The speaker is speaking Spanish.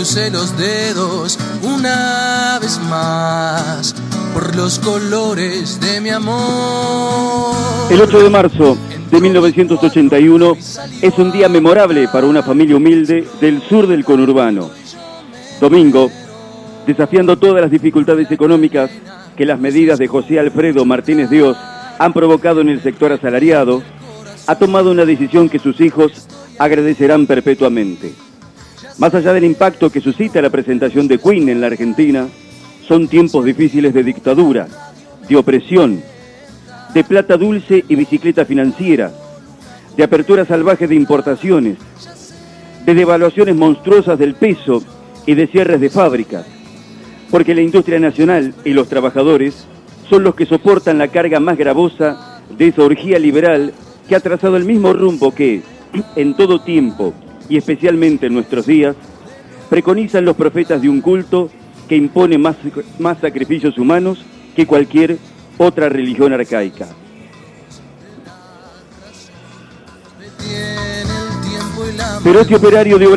crucé los dedos una vez más por los colores de mi amor. El 8 de marzo de 1981 es un día memorable para una familia humilde del sur del conurbano. Domingo, desafiando todas las dificultades económicas que las medidas de José Alfredo Martínez Dios han provocado en el sector asalariado, ha tomado una decisión que sus hijos agradecerán perpetuamente. Más allá del impacto que suscita la presentación de Queen en la Argentina, son tiempos difíciles de dictadura, de opresión, de plata dulce y bicicleta financiera, de apertura salvaje de importaciones, de devaluaciones monstruosas del peso y de cierres de fábricas, porque la industria nacional y los trabajadores son los que soportan la carga más gravosa de esa orgía liberal que ha trazado el mismo rumbo que, en todo tiempo y especialmente en nuestros días, preconizan los profetas de un culto que impone más, más sacrificios humanos que cualquier otra religión arcaica. Pero este operario de obra